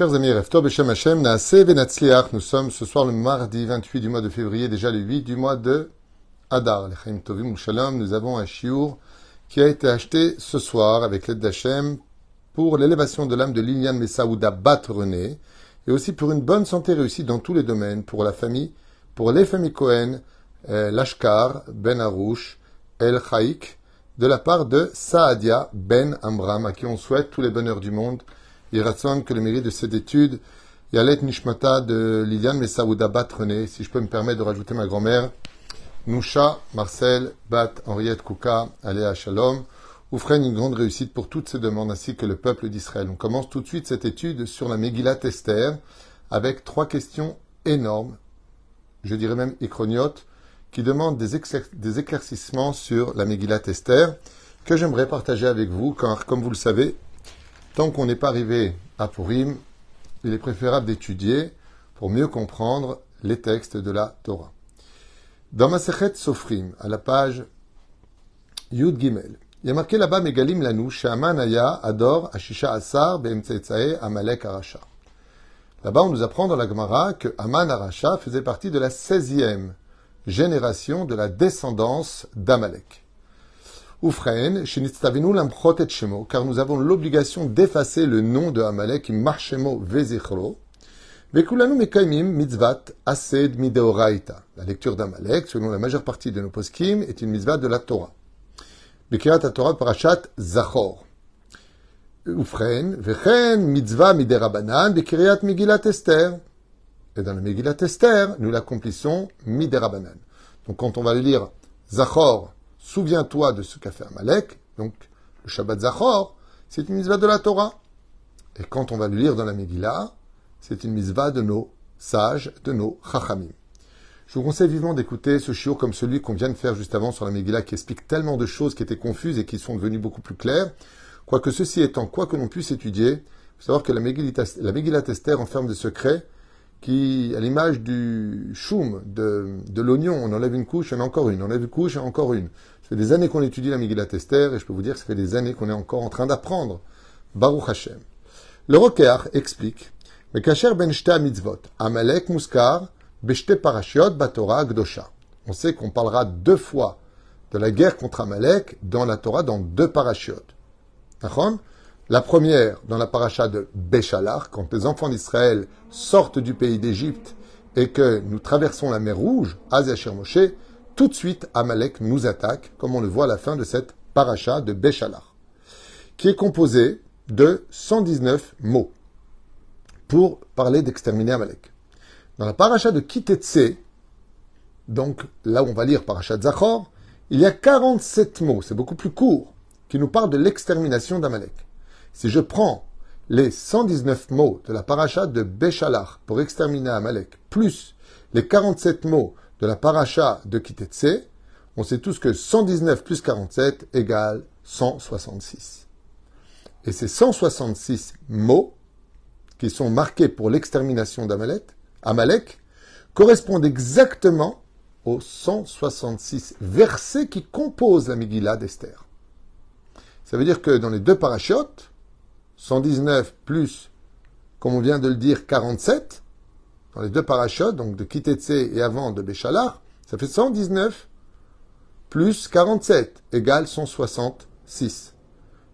Chers amis, Beshem Hashem, nous sommes ce soir le mardi 28 du mois de février, déjà le 8 du mois de Adar, Tovim Shalom. Nous avons un chiour qui a été acheté ce soir avec l'aide d'Hachem pour l'élévation de l'âme de Liliane Messaouda Bat René et aussi pour une bonne santé réussie dans tous les domaines, pour la famille, pour les familles Cohen, euh, Lashkar, Ben Arouche, El Chaïk, de la part de Saadia Ben Amram, à qui on souhaite tous les bonheurs du monde. Il rassemble que le mérite de cette étude, Yalet Nishmata de Liliane Messaouda Bat René, si je peux me permettre de rajouter ma grand-mère, Nusha Marcel Bat Henriette Kouka, Aléa Shalom, offrent une grande réussite pour toutes ces demandes ainsi que le peuple d'Israël. On commence tout de suite cette étude sur la Megillat Esther avec trois questions énormes, je dirais même écroniotes, qui demandent des, éclaircissements sur la Megillat Esther que j'aimerais partager avec vous, car comme vous le savez, qu'on n'est pas arrivé à Purim, il est préférable d'étudier pour mieux comprendre les textes de la Torah. Dans ma Sechet Sofrim, à la page Yud Gimel, il y a marqué là-bas Megalim Lanou, Shaman Aya Ador Ashisha Asar Amalek Arasha. Là-bas, on nous apprend dans la Gemara que Aman Arasha faisait partie de la 16e génération de la descendance d'Amalek. Et Shemo, car nous avons l'obligation d'effacer le nom de Amalek, Marshemo Vezichro, Vekulanu Mekaimim Mitzvat Ased Mideoraita. La lecture d'Amalek, selon la majeure partie de nos poskim, est une mitzvah de la Torah. Bekirat Torah Parashat Zachor. Oufren, Vechen Mitzvah Miderabanan, Bekirat Megillat Esther. Et dans le Megillat Esther, nous l'accomplissons Miderabanan. Donc quand on va lire Zachor, souviens-toi de ce qu'a fait Amalek, donc le Shabbat Zachor, c'est une mitzvah de la Torah. Et quand on va le lire dans la Megillah, c'est une mitzvah de nos sages, de nos chachamim. Je vous conseille vivement d'écouter ce shiur comme celui qu'on vient de faire juste avant sur la Megillah qui explique tellement de choses qui étaient confuses et qui sont devenues beaucoup plus claires. Quoique ceci étant, quoi que l'on puisse étudier, il faut savoir que la Megillah, la Megillah enferme des secrets qui, à l'image du choum, de, de l'oignon, on enlève une couche, on en encore une, on enlève une couche, et encore une. Ça fait des années qu'on étudie la Megillah Esther et je peux vous dire que ça fait des années qu'on est encore en train d'apprendre. Baruch Hashem. Le Rokeach explique mais Kacher ben mitzvot, Amalek muskar, beshte parashiot batora gdosha. On sait qu'on parlera deux fois de la guerre contre Amalek dans la Torah dans deux parachiotes. La première dans la paracha de Béchalar, quand les enfants d'Israël sortent du pays d'Égypte et que nous traversons la mer Rouge, Azachir Moshe, tout de suite Amalek nous attaque, comme on le voit à la fin de cette paracha de Béchalar, qui est composée de 119 mots pour parler d'exterminer Amalek. Dans la paracha de Kitetse, donc là où on va lire paracha de Zachor, il y a 47 mots, c'est beaucoup plus court, qui nous parlent de l'extermination d'Amalek. Si je prends les 119 mots de la paracha de Béchalar pour exterminer Amalek, plus les 47 mots de la paracha de Kitetse, on sait tous que 119 plus 47 égale 166. Et ces 166 mots qui sont marqués pour l'extermination d'Amalek, Amalek, correspondent exactement aux 166 versets qui composent la Megillah d'Esther. Ça veut dire que dans les deux parachutes, 119 plus, comme on vient de le dire, 47, dans les deux parachutes, donc de Kitetse et avant de Béchalar, ça fait 119 plus 47 égale 166.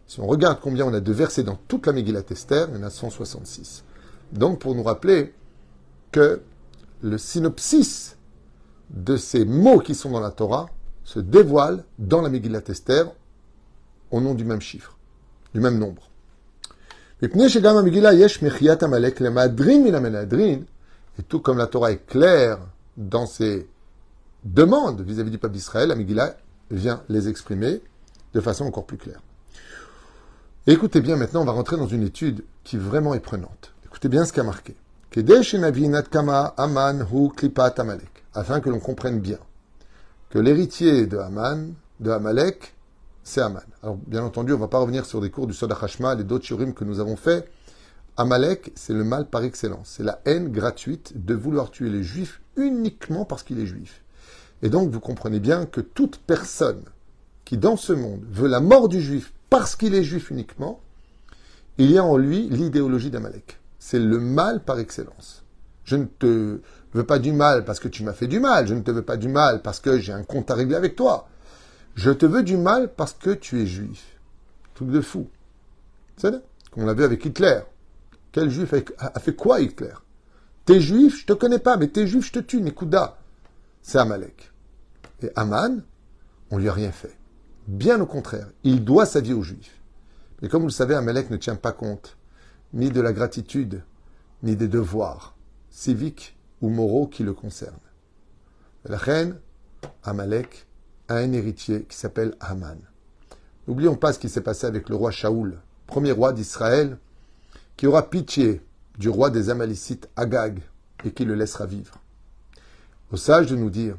Si on regarde combien on a de versets dans toute la Megillat Esther, il y en a 166. Donc, pour nous rappeler que le synopsis de ces mots qui sont dans la Torah se dévoile dans la Megillat Esther au nom du même chiffre, du même nombre. Et tout comme la Torah est claire dans ses demandes vis-à-vis du peuple d'Israël, la vient les exprimer de façon encore plus claire. écoutez bien, maintenant, on va rentrer dans une étude qui vraiment est prenante. Écoutez bien ce qu'a marqué. Afin que l'on comprenne bien que l'héritier de Haman, de Amalek, c'est Haman. Alors, bien entendu, on ne va pas revenir sur des cours du Soda Hashmal et d'autres shurim que nous avons fait. Amalek, c'est le mal par excellence. C'est la haine gratuite de vouloir tuer les juifs uniquement parce qu'il est juif. Et donc, vous comprenez bien que toute personne qui, dans ce monde, veut la mort du juif parce qu'il est juif uniquement, il y a en lui l'idéologie d'Amalek. c'est le mal par excellence. Je ne te veux pas du mal parce que tu m'as fait du mal. Je ne te veux pas du mal parce que j'ai un compte à régler avec toi. Je te veux du mal parce que tu es juif. Truc de fou. C'est ça Qu'on l'a vu avec Hitler. Quel juif a fait quoi Hitler? T'es juif, je te connais pas, mais t'es juif, je te tue, Nikuda. C'est Amalek. Et Aman, on lui a rien fait. Bien au contraire, il doit sa vie aux juifs. Mais comme vous le savez, Amalek ne tient pas compte ni de la gratitude, ni des devoirs civiques ou moraux qui le concernent. La reine, Amalek, a un héritier qui s'appelle Haman. N'oublions pas ce qui s'est passé avec le roi Shaoul, premier roi d'Israël, qui aura pitié du roi des Amalécites Agag et qui le laissera vivre. Au sage de nous dire,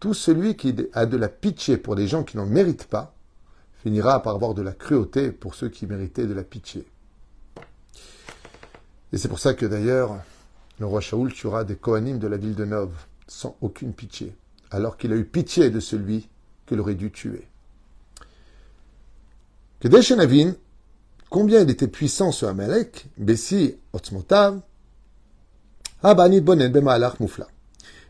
tout celui qui a de la pitié pour des gens qui n'en méritent pas, finira par avoir de la cruauté pour ceux qui méritaient de la pitié. Et c'est pour ça que d'ailleurs, le roi Shaoul tuera des Kohanim de la ville de Nov, sans aucune pitié, alors qu'il a eu pitié de celui qu'il aurait dû tuer. Kedeshenavin, combien il était puissant ce Amalek, Bessi Otzmotav, Abanit Bonen Bemalach Moufla.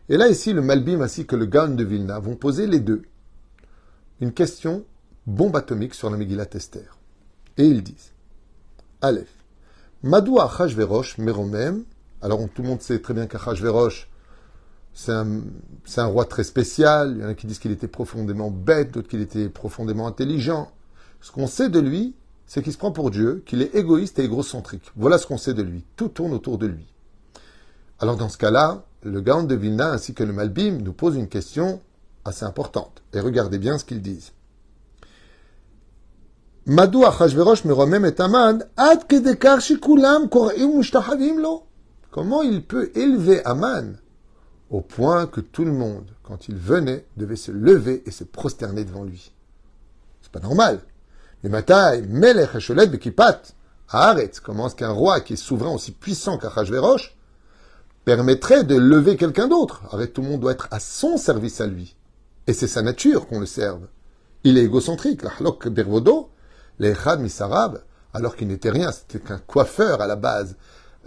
Et là, ici, le Malbim ainsi que le Gan de Vilna vont poser les deux une question bombe atomique sur la Megillat Esther. Et ils disent Aleph. Madou Achashverosh Meromem. Alors tout le monde sait très bien qu'Achashverosh, c'est un, roi très spécial. Il y en a qui disent qu'il était profondément bête, d'autres qu'il était profondément intelligent. Ce qu'on sait de lui, c'est qu'il se prend pour Dieu, qu'il est égoïste et égocentrique. Voilà ce qu'on sait de lui. Tout tourne autour de lui. Alors dans ce cas-là, le Gaon de Vilna ainsi que le Malbim nous posent une question assez importante. Et regardez bien ce qu'ils disent. Comment il peut élever Aman au point que tout le monde, quand il venait, devait se lever et se prosterner devant lui. C'est pas normal. Mais Matai, Melech Hasholet Bekipat, Haaretz, comment est-ce qu'un roi qui est souverain aussi puissant qu'Achashverosh permettrait de lever quelqu'un d'autre? Arrête, tout le monde doit être à son service à lui. Et c'est sa nature qu'on le serve. Il est égocentrique, l'Ahlok Bervodo, l'Echad Misarab, alors qu'il n'était rien, c'était qu'un coiffeur à la base.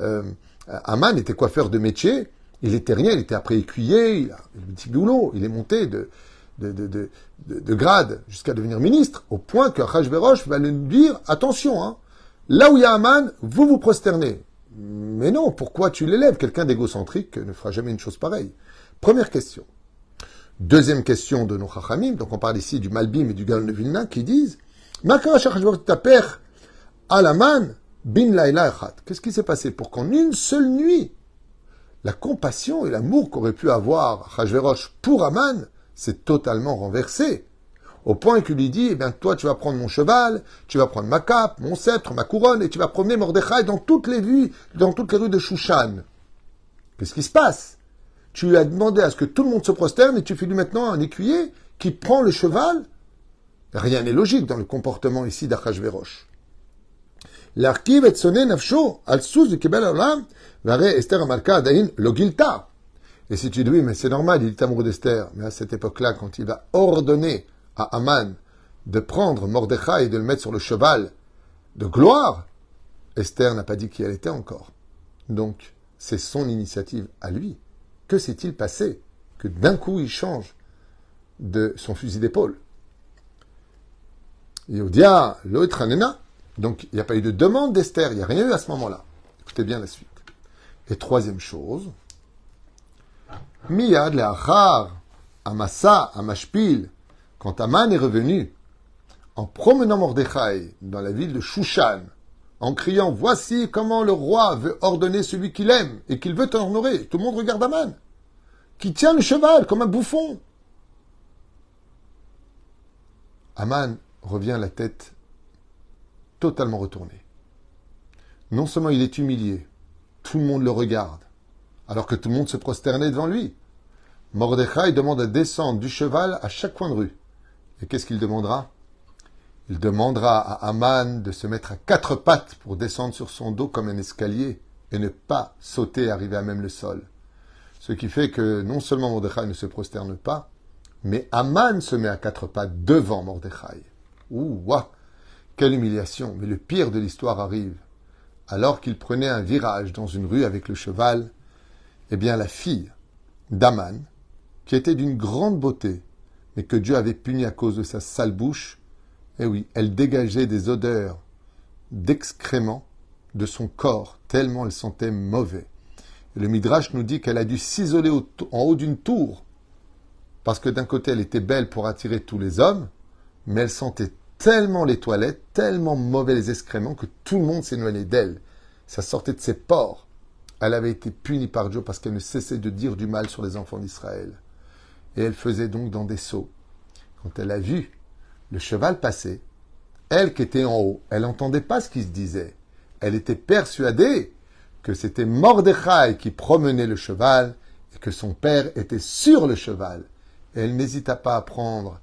Euh, Aman était coiffeur de métier, il était rien, il était après écuyer, il a petit boulot, il est monté de, de, de, de, grade jusqu'à devenir ministre, au point que Hachverosh va lui dire attention, hein, là où il y a Aman, vous vous prosternez. Mais non, pourquoi tu l'élèves? Quelqu'un d'égocentrique ne fera jamais une chose pareille. Première question. Deuxième question de nos Chachamim, donc on parle ici du Malbim et du Gal de Vilna, qui disent Qu'est-ce qui s'est passé pour qu'en une seule nuit, la compassion et l'amour qu'aurait pu avoir Hachverosh pour Aman s'est totalement renversé. Au point qu'il lui dit, eh bien, toi, tu vas prendre mon cheval, tu vas prendre ma cape, mon sceptre, ma couronne, et tu vas promener Mordechai dans toutes les rues, dans toutes les rues de Shushan. Qu'est-ce qui se passe? Tu lui as demandé à ce que tout le monde se prosterne et tu fais lui maintenant un écuyer qui prend le cheval? Rien n'est logique dans le comportement ici d'Achashverosh. L'arkiv et sonné nafsho, al sous Kebel Olam, Esther Amalka Adain Logilta. Et si tu dis oui, mais c'est normal, il est amoureux d'Esther. Mais à cette époque-là, quand il va ordonner à Aman de prendre Mordechai et de le mettre sur le cheval de gloire, Esther n'a pas dit qui elle était encore. Donc, c'est son initiative à lui. Que s'est-il passé que d'un coup il change de son fusil d'épaule? Yodia Loetranena. Donc, il n'y a pas eu de demande d'Esther, il n'y a rien eu à ce moment-là. Écoutez bien la suite. Et troisième chose, Miyad le'achar, Amasa, Amashpil, quand Aman est revenu, en promenant Mordechai dans la ville de Shushan, en criant Voici comment le roi veut ordonner celui qu'il aime et qu'il veut honorer. Tout le monde regarde Aman, qui tient le cheval comme un bouffon. Aman revient la tête totalement retournée. Non seulement il est humilié, tout le monde le regarde, alors que tout le monde se prosternait devant lui. Mordechai demande à descendre du cheval à chaque coin de rue. Et qu'est-ce qu'il demandera? Il demandera à Aman de se mettre à quatre pattes pour descendre sur son dos comme un escalier et ne pas sauter arriver à même le sol. Ce qui fait que non seulement Mordechai ne se prosterne pas, mais Aman se met à quatre pattes devant Mordechai. Ouh, Quelle humiliation Mais le pire de l'histoire arrive. Alors qu'il prenait un virage dans une rue avec le cheval, eh bien la fille d'Aman, qui était d'une grande beauté, mais que Dieu avait puni à cause de sa sale bouche, eh oui, elle dégageait des odeurs d'excréments de son corps, tellement elle sentait mauvais. Et le Midrash nous dit qu'elle a dû s'isoler en haut d'une tour, parce que d'un côté elle était belle pour attirer tous les hommes, mais elle sentait tellement les toilettes, tellement mauvais les excréments, que tout le monde s'éloignait d'elle. Ça sortait de ses pores. Elle avait été punie par Dieu parce qu'elle ne cessait de dire du mal sur les enfants d'Israël. Et elle faisait donc dans des seaux. Quand elle a vu le cheval passer, elle qui était en haut, elle n'entendait pas ce qui se disait. Elle était persuadée que c'était Mordechai qui promenait le cheval et que son père était sur le cheval. Et elle n'hésita pas à prendre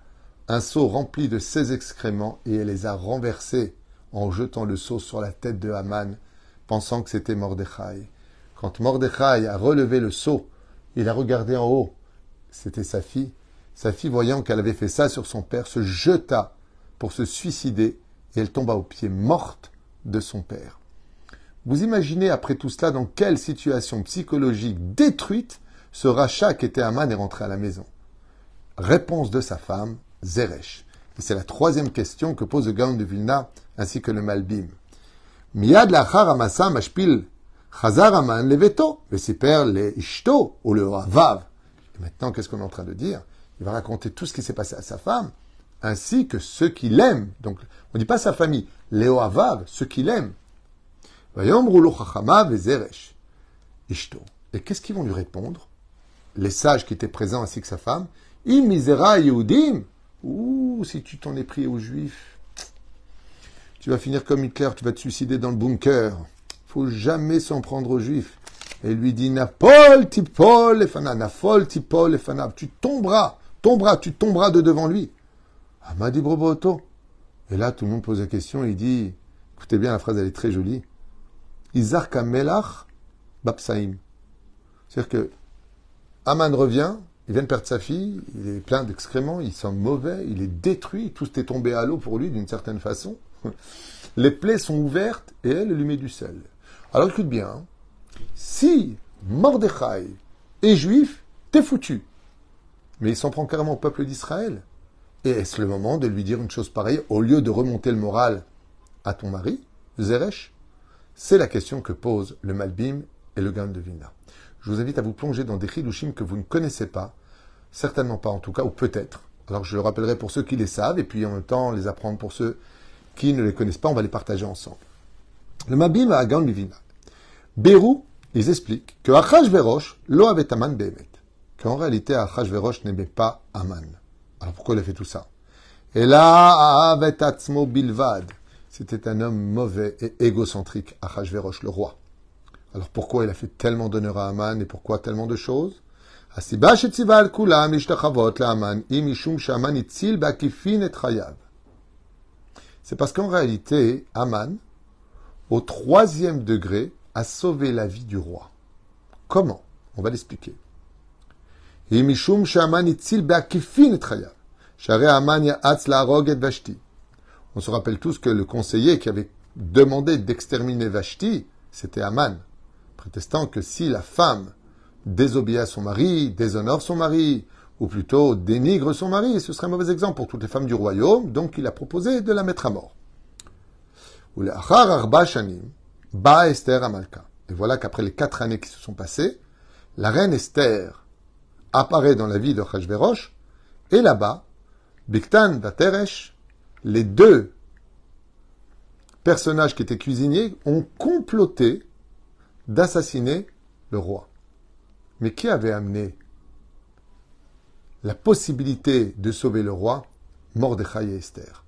un seau rempli de ses excréments et elle les a renversés en jetant le seau sur la tête de Haman, pensant que c'était Mordechai. Quand Mordechai a relevé le seau, il a regardé en haut. C'était sa fille. Sa fille, voyant qu'elle avait fait ça sur son père, se jeta pour se suicider et elle tomba aux pieds morte de son père. Vous imaginez après tout cela dans quelle situation psychologique détruite ce rachat qui était Aman est rentré à la maison. Réponse de sa femme, Zeresh. Et c'est la troisième question que pose le Gaon de Vilna ainsi que le Malbim. Miad lachar amasa mashpil chazar aman leveto, le ishto ou le vav. Et maintenant, qu'est-ce qu'on est en train de dire? Il va raconter tout ce qui s'est passé à sa femme, ainsi que ceux qui l'aiment. Donc, on ne dit pas sa famille, les Vav, ceux qui l'aiment. Et qu'est-ce qu'ils vont lui répondre? Les sages qui étaient présents ainsi que sa femme. Im misera Yehudim. Ouh, si tu t'en es pris aux Juifs, tu vas finir comme Hitler, tu vas te suicider dans le bunker. Faut jamais s'en prendre aux Juifs. Et lui dit Napol tipol efana, Nafol tipol efana. Tu tomberas, tomberas, tu tomberas de devant lui. Amadi Broboto. Et là, tout le monde pose la question il dit Écoutez bien, la phrase, elle est très jolie. Izarka Melach Bapsaim. C'est-à-dire que Aman revient, il vient de perdre sa fille, il est plein d'excréments, il sent mauvais, il est détruit, tout est tombé à l'eau pour lui d'une certaine façon. Les plaies sont ouvertes et elle lui met du sel. Alors écoute bien, hein. si Mordechai est juif, t'es foutu. Mais il s'en prend carrément au peuple d'Israël. Et est-ce le moment de lui dire une chose pareille au lieu de remonter le moral à ton mari, Zeresh? C'est la question que posent le Malbim et le Gan de Vilna. Je vous invite à vous plonger dans des chidushim que vous ne connaissez pas, certainement pas en tout cas, ou peut-être. Alors je le rappellerai pour ceux qui les savent, et puis en même temps les apprendre pour ceux qui ne les connaissent pas, on va les partager ensemble. Le Mabim à Gan de Vilna. Bérou, ils expliquent que Achashverosh lo avait Aman Behemet. Qu'en réalité, Achashverosh n'aimait pas Aman. Alors pourquoi il a fait tout ça? Et là, Atzmo Bilvad. C'était un homme mauvais et égocentrique, Achashverosh, le roi. Alors pourquoi il a fait tellement d'honneur à Aman et pourquoi tellement de choses? C'est parce qu'en réalité, Aman, au troisième degré, a sauvé la vie du roi. Comment? On va l'expliquer. On se rappelle tous que le conseiller qui avait demandé d'exterminer Vashti, c'était Aman protestant que si la femme désobéit à son mari, déshonore son mari, ou plutôt dénigre son mari, ce serait un mauvais exemple pour toutes les femmes du royaume, donc il a proposé de la mettre à mort. Et voilà qu'après les quatre années qui se sont passées, la reine Esther apparaît dans la vie de Hachverosh, et là-bas, Biktan Vateresh, les deux personnages qui étaient cuisiniers ont comploté d'assassiner le roi. Mais qui avait amené la possibilité de sauver le roi? Mordechai et Esther.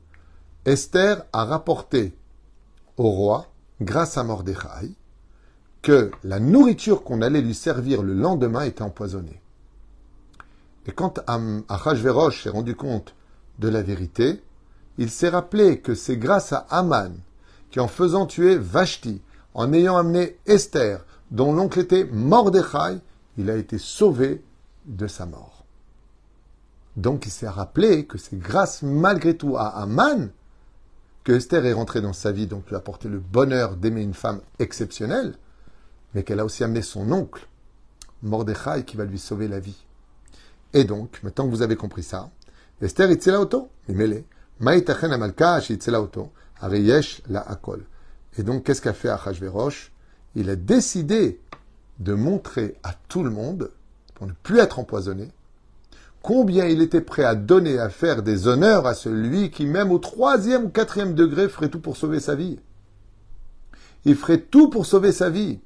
Esther a rapporté au roi, grâce à Mordechai, que la nourriture qu'on allait lui servir le lendemain était empoisonnée. Et quand Achashverosh s'est rendu compte de la vérité, il s'est rappelé que c'est grâce à Aman qui, en faisant tuer Vashti, en ayant amené Esther, dont l'oncle était Mordechai, il a été sauvé de sa mort. Donc il s'est rappelé que c'est grâce malgré tout à Aman que Esther est rentrée dans sa vie, donc lui a apporté le bonheur d'aimer une femme exceptionnelle, mais qu'elle a aussi amené son oncle, Mordechai, qui va lui sauver la vie. Et donc, maintenant que vous avez compris ça, Esther amalka itzela auto, ariyesh la akol. Et donc, qu'est-ce qu'a fait Achashverosh? Il a décidé de montrer à tout le monde, pour ne plus être empoisonné, combien il était prêt à donner, à faire des honneurs à celui qui, même au troisième ou quatrième degré, ferait tout pour sauver sa vie. Il ferait tout pour sauver sa vie.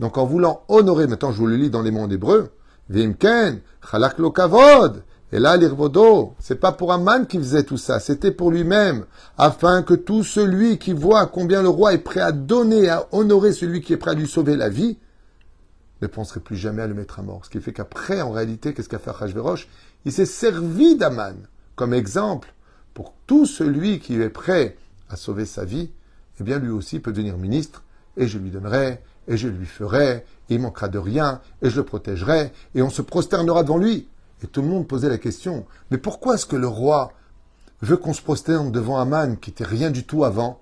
Donc en voulant honorer, maintenant je vous le lis dans les mondes hébreux, Vimken, Chalak lo kavod, et là l'irvodo, c'est pas pour Aman qui faisait tout ça, c'était pour lui-même, afin que tout celui qui voit combien le roi est prêt à donner, à honorer celui qui est prêt à lui sauver la vie, ne penserait plus jamais à le mettre à mort. Ce qui fait qu'après, en réalité, qu'est-ce qu'a fait Achashverosh Il s'est servi d'Aman comme exemple pour tout celui qui est prêt à sauver sa vie, eh bien lui aussi peut devenir ministre, et je lui donnerai, et je lui ferai, et il manquera de rien, et je le protégerai, et on se prosternera devant lui. Et tout le monde posait la question, mais pourquoi est-ce que le roi veut qu'on se prosterne devant Aman qui était rien du tout avant?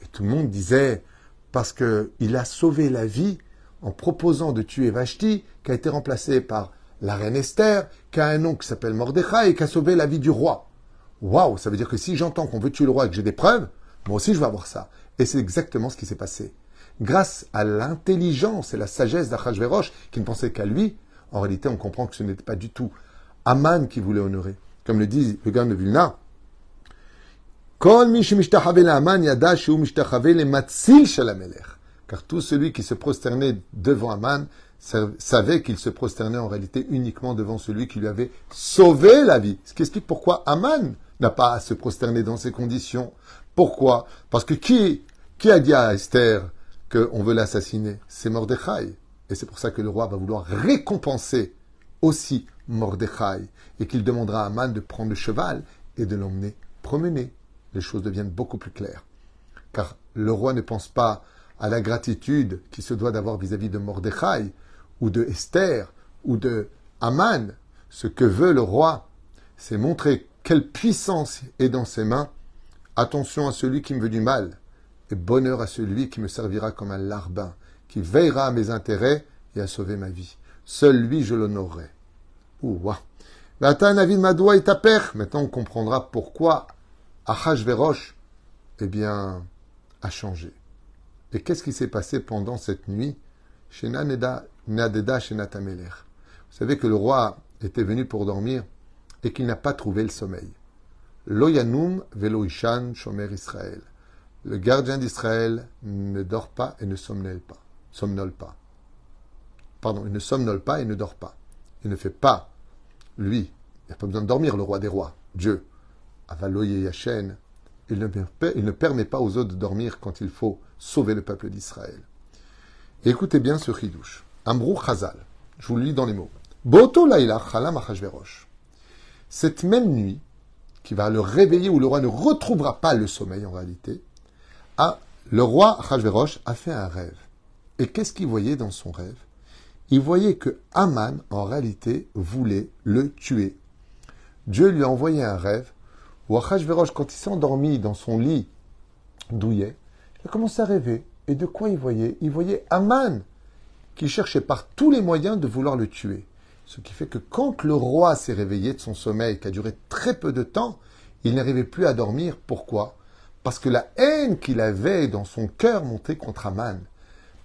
Et tout le monde disait, parce qu'il a sauvé la vie en proposant de tuer Vashti, qui a été remplacée par la reine Esther, qui a un nom qui s'appelle Mordechai et qui a sauvé la vie du roi. Waouh, ça veut dire que si j'entends qu'on veut tuer le roi et que j'ai des preuves, moi aussi je vais avoir ça. Et c'est exactement ce qui s'est passé. Grâce à l'intelligence et la sagesse d'Achashverosh, qui ne pensait qu'à lui, en réalité on comprend que ce n'était pas du tout Aman qui voulait honorer. Comme le dit le gars de Vilna, car tout celui qui se prosternait devant Aman savait qu'il se prosternait en réalité uniquement devant celui qui lui avait sauvé la vie. Ce qui explique pourquoi Aman n'a pas à se prosterner dans ces conditions. Pourquoi? Parce que qui, qui a dit à Esther qu'on veut l'assassiner? C'est Mordechai. Et c'est pour ça que le roi va vouloir récompenser aussi Mordechai et qu'il demandera à Aman de prendre le cheval et de l'emmener promener. Les choses deviennent beaucoup plus claires. Car le roi ne pense pas à la gratitude qu'il se doit d'avoir vis-à-vis de Mordechai, ou de Esther, ou de Aman. Ce que veut le roi, c'est montrer quelle puissance est dans ses mains. Attention à celui qui me veut du mal, et bonheur à celui qui me servira comme un larbin, qui veillera à mes intérêts et à sauver ma vie. Seul lui, je l'honorerai. Ouah. Maintenant, on comprendra pourquoi Achashverosh, eh bien, a changé. Et qu'est-ce qui s'est passé pendant cette nuit chez Nadeda chez Natameler Vous savez que le roi était venu pour dormir et qu'il n'a pas trouvé le sommeil. Loyanum veloishan shomer Israël. Le gardien d'Israël ne dort pas et ne somnole pas. Somnole pas. Pardon, il ne somnole pas et ne dort pas. Il ne fait pas, lui, il n'a pas besoin de dormir, le roi des rois, Dieu. Avaloye Yachen, il ne, permet pas aux autres de dormir quand il faut sauver le peuple d'Israël. Écoutez bien ce chidouche. Ambrou Chazal. Je vous le lis dans les mots. Boto laïla chalam Cette même nuit, qui va le réveiller, où le roi ne retrouvera pas le sommeil en réalité, le roi Achashverosh a fait un rêve. Et qu'est-ce qu'il voyait dans son rêve? Il voyait que Aman, en réalité, voulait le tuer. Dieu lui a envoyé un rêve où Achashverosh, quand il s'est endormi dans son lit douillet, il a commencé à rêver. Et de quoi il voyait? Il voyait Aman, qui cherchait par tous les moyens de vouloir le tuer. Ce qui fait que quand le roi s'est réveillé de son sommeil, qui a duré très peu de temps, il n'arrivait plus à dormir. Pourquoi? Parce que la haine qu'il avait dans son cœur montait contre Aman.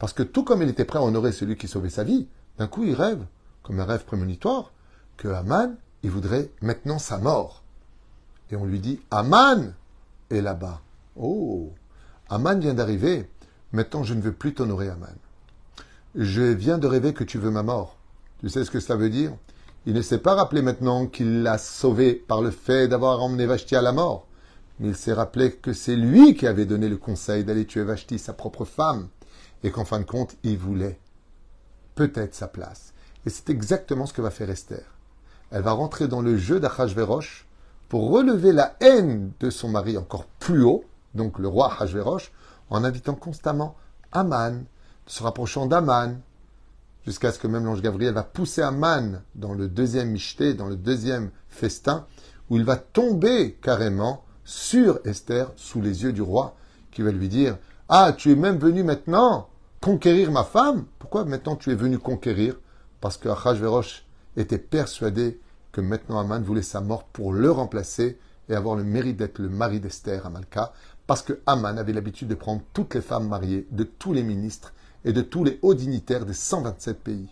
Parce que tout comme il était prêt à honorer celui qui sauvait sa vie, d'un coup il rêve, comme un rêve prémonitoire, que Aman, il voudrait maintenant sa mort. Et on lui dit, Aman est là-bas. Oh Aman vient d'arriver. Maintenant, je ne veux plus t'honorer, Aman. Je viens de rêver que tu veux ma mort. Tu sais ce que cela veut dire? Il ne s'est pas rappelé maintenant qu'il l'a sauvé par le fait d'avoir emmené Vashti à la mort. Mais il s'est rappelé que c'est lui qui avait donné le conseil d'aller tuer Vashti, sa propre femme, et qu'en fin de compte, il voulait peut-être sa place. Et c'est exactement ce que va faire Esther. Elle va rentrer dans le jeu d'Achashverosh pour relever la haine de son mari encore plus haut, donc le roi Hachverosh, en invitant constamment Aman, se rapprochant d'Aman, jusqu'à ce que même l'ange Gabriel va pousser Aman dans le deuxième michté, dans le deuxième festin, où il va tomber carrément sur Esther, sous les yeux du roi, qui va lui dire Ah, tu es même venu maintenant conquérir ma femme Pourquoi maintenant tu es venu conquérir? Parce que Achashverosh était persuadé que maintenant Aman voulait sa mort pour le remplacer et avoir le mérite d'être le mari d'Esther à parce que Aman avait l'habitude de prendre toutes les femmes mariées de tous les ministres et de tous les hauts dignitaires des 127 pays.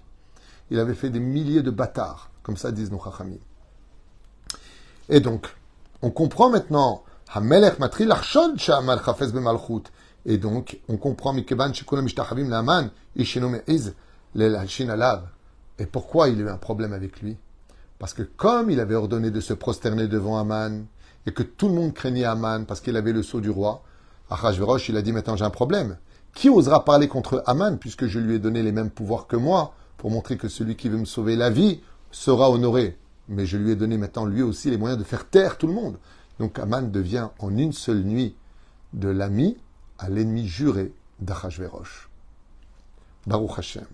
Il avait fait des milliers de bâtards, comme ça disent nos chachamim. Et donc, on comprend maintenant, Hamelech matri sha'amal chafez bemalchut. Et donc, on comprend. Et pourquoi il a eu un problème avec lui? Parce que comme il avait ordonné de se prosterner devant Aman, et que tout le monde craignait Aman parce qu'il avait le sceau du roi, Achashverosh, il a dit maintenant j'ai un problème. Qui osera parler contre Aman puisque je lui ai donné les mêmes pouvoirs que moi pour montrer que celui qui veut me sauver la vie sera honoré? Mais je lui ai donné maintenant lui aussi les moyens de faire taire tout le monde. Donc Aman devient en une seule nuit de l'ami à l'ennemi juré d'Achashverosh. Baruch Hashem.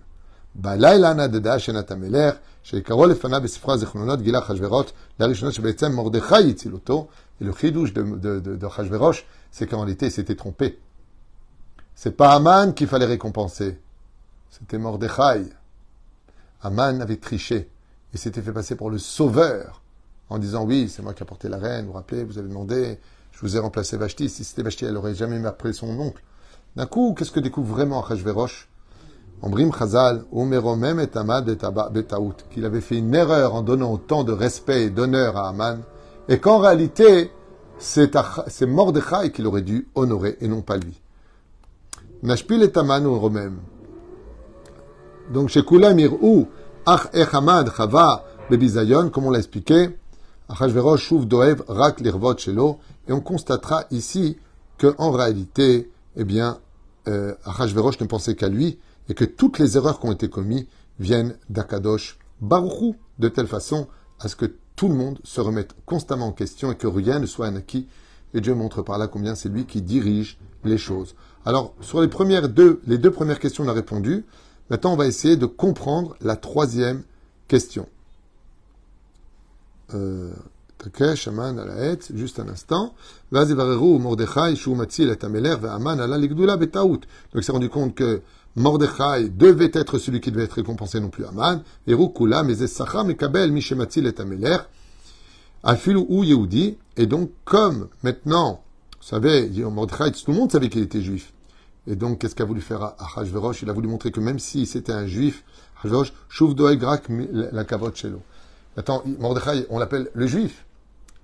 בלילה נדדה שנת המלך, שעיקרו לפניו בספרו הזיכרונות גילה אחשוורוש, לראשונה שבעצם מרדכי הציל אותו, et le chidouche de, de, de, de Achashverosh, c'est qu'en réalité, il s'était trompé. C'est pas Aman qu'il fallait récompenser, c'était Mordechai. Aman avait triché et s'était fait passer pour le sauveur en disant oui, c'est moi qui ai porté la reine, vous vous rappelez, vous avez demandé, je vous ai remplacé Vashti, si c'était Vashti, elle n'aurait jamais appelé son oncle. D'un coup, qu'est-ce que découvre vraiment Achashverosh Ombrim Chazal, Umeromem et Amad Betaout, qu'il avait fait une erreur en donnant autant de respect et d'honneur à Aman, et qu'en réalité, c'est Mordechai qu'il aurait dû honorer et non pas lui. Nashpil et Aman ou Romem. Donc chez Kulam ou Ach Echamad Chava Bebizayon, comme on l'a expliqué, Et on constatera ici que en réalité, eh bien, euh, ne pensait qu'à lui, et que toutes les erreurs qui ont été commises viennent d'Akadosh Baruchou, de telle façon à ce que tout le monde se remette constamment en question et que rien ne soit un acquis. Et Dieu montre par là combien c'est lui qui dirige les choses. Alors, sur les premières deux, les deux premières questions, on a répondu. Maintenant, on va essayer de comprendre la troisième question. Euh, juste un instant. Donc, il s'est rendu compte que Mordechai devait être celui qui devait être récompensé, non plus Aman. Et Rukula, mais Mekabel, Mishematzil et Ameler. Afilu ou Yehudi. Et donc, comme maintenant, vous savez, Mordechai, tout le monde savait qu'il était juif. Et donc, qu'est-ce qu'a voulu faire Achashverosh Il a voulu montrer que même si c'était un juif, Achashverosh, Shuv Grak la kavot shelo. Attends, Mordechai, on l'appelle le juif.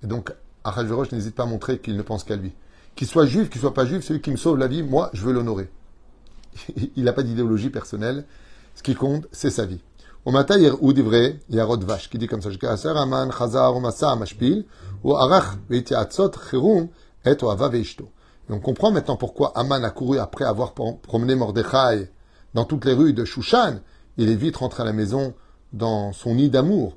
Et donc, Achashverosh n'hésite pas à montrer qu'il ne pense qu'à lui. Qu'il soit juif, qu'il soit pas juif, celui qui me sauve la vie, moi, je veux l'honorer. il n'a pas d'idéologie personnelle. Ce qui compte, c'est sa vie. Au matin, il y a vrai, il y a Vache qui dit comme ça, ou Arach, et. Et on comprend maintenant pourquoi Aman a couru après avoir promené Mordechai dans toutes les rues de Shushan. Il est vite rentré à la maison dans son nid d'amour.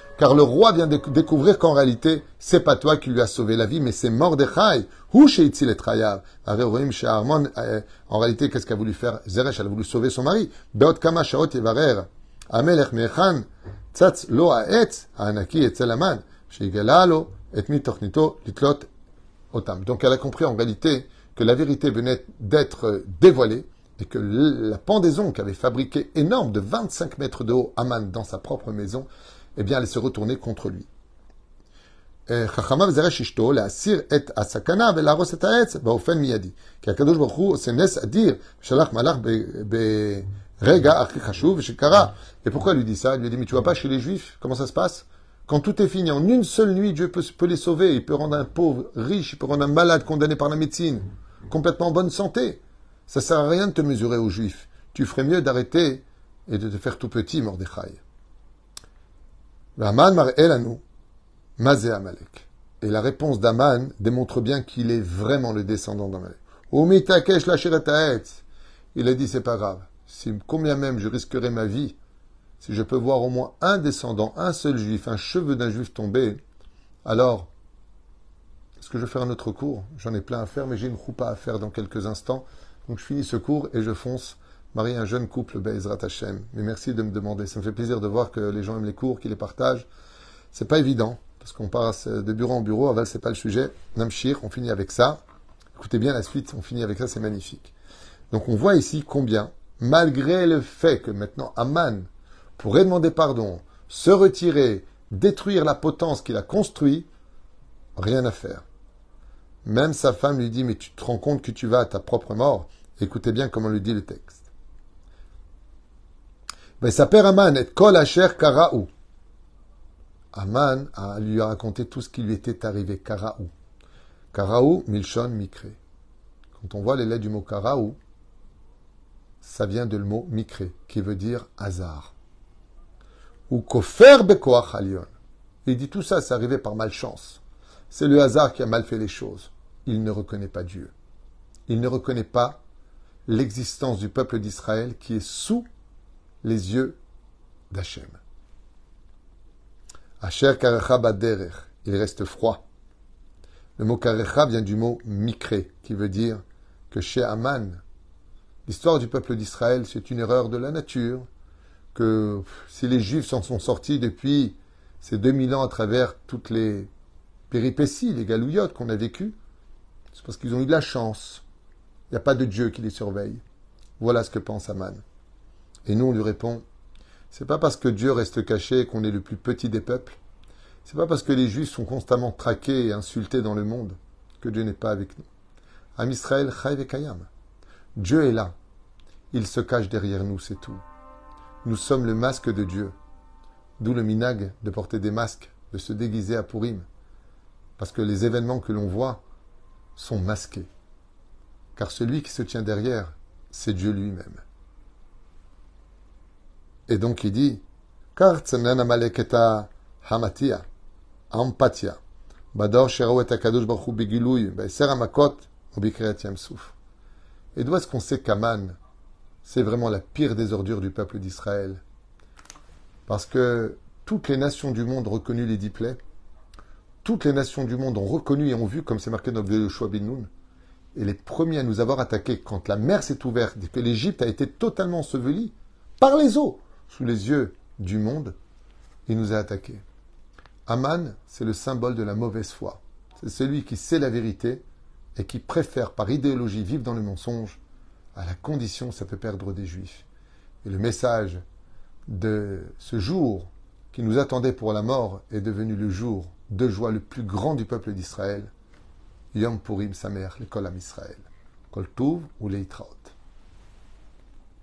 Car le roi vient de découvrir qu'en réalité, c'est pas toi qui lui as sauvé la vie, mais c'est Mordechai. Hu sheitzil et Rayav. En réalité, qu'est-ce qu'a voulu faire Zeresh? Elle a voulu sauver son mari. Beot kama shaot yevarer. Amelech mechan. Tzatz lo haetz. Anaki et zelaman. Sheigala lo et mitochnito litlot otam. Donc elle a compris en réalité que la vérité venait d'être dévoilée et que la pendaison qu'avait fabriquée énorme de 25 mètres de haut Aman dans sa propre maison eh bien, allait se retourner contre lui. Et pourquoi lui dit ça? Il lui dit, mais tu vois pas chez les juifs? Comment ça se passe? Quand tout est fini, en une seule nuit, Dieu peut, peut les sauver. Il peut rendre un pauvre riche, il peut rendre un malade condamné par la médecine, complètement en bonne santé. Ça sert à rien de te mesurer aux juifs. Tu ferais mieux d'arrêter et de te faire tout petit, Mordechai. Amalek. Et la réponse d'Aman démontre bien qu'il est vraiment le descendant d'Amalek. Il a dit c'est pas grave. Si combien même je risquerai ma vie, si je peux voir au moins un descendant, un seul juif, un cheveu d'un juif tomber, alors est-ce que je faire un autre cours? J'en ai plein à faire, mais j'ai une roupa à faire dans quelques instants. Donc je finis ce cours et je fonce marier un jeune couple, Be'ezrat Hashem. Mais merci de me demander. Ça me fait plaisir de voir que les gens aiment les cours, qu'ils les partagent. C'est pas évident, parce qu'on passe de bureau en bureau. Aval, c'est pas le sujet. Namshir, on finit avec ça. Écoutez bien la suite, on finit avec ça, c'est magnifique. Donc on voit ici combien, malgré le fait que maintenant Aman pourrait demander pardon, se retirer, détruire la potence qu'il a construite, rien à faire. Même sa femme lui dit, mais tu te rends compte que tu vas à ta propre mort Écoutez bien comment lui dit le texte. Aman et kol asher karaou. Aman lui a raconté tout ce qui lui était arrivé. Karaou. Karaou, milshon, mikre. Quand on voit les lettres du mot karaou, ça vient de le mot mikre, qui veut dire hasard. Ou kofer bekoach alion. Il dit tout ça, c'est arrivé par malchance. C'est le hasard qui a mal fait les choses. Il ne reconnaît pas Dieu. Il ne reconnaît pas l'existence du peuple d'Israël qui est sous les yeux d'Hachem. Asher karecha baderer, il reste froid. Le mot karecha vient du mot mikre, qui veut dire que chez Aman, l'histoire du peuple d'Israël, c'est une erreur de la nature, que si les Juifs s'en sont sortis depuis ces 2000 ans à travers toutes les péripéties, les galouillottes qu'on a vécues, c'est parce qu'ils ont eu de la chance. Il n'y a pas de Dieu qui les surveille. Voilà ce que pense Aman. Et nous, on lui répond, c'est pas parce que Dieu reste caché qu'on est le plus petit des peuples. C'est pas parce que les Juifs sont constamment traqués et insultés dans le monde que Dieu n'est pas avec nous. Am Israël, Kayam. Dieu est là. Il se cache derrière nous, c'est tout. Nous sommes le masque de Dieu. D'où le minag de porter des masques, de se déguiser à Purim. Parce que les événements que l'on voit sont masqués. Car celui qui se tient derrière, c'est Dieu lui-même. Et donc il dit, hamatia, sheraou et. Et d'où est-ce qu'on sait qu'Aman, c'est vraiment la pire des ordures du peuple d'Israël? Parce que toutes les nations du monde ont reconnu les dix toutes les nations du monde ont reconnu et ont vu, comme c'est marqué dans le Yoshua bin et les premiers à nous avoir attaqués quand la mer s'est ouverte et que l'Égypte a été totalement ensevelie par les eaux sous les yeux du monde, il nous a attaqués. Aman, c'est le symbole de la mauvaise foi. C'est celui qui sait la vérité et qui préfère par idéologie vivre dans le mensonge à la condition ça peut perdre des juifs. Et le message de ce jour qui nous attendait pour la mort est devenu le jour de joie le plus grand du peuple d'Israël. Yom Purim, sa mère, l'école à Israël. Kol ou Leitraot.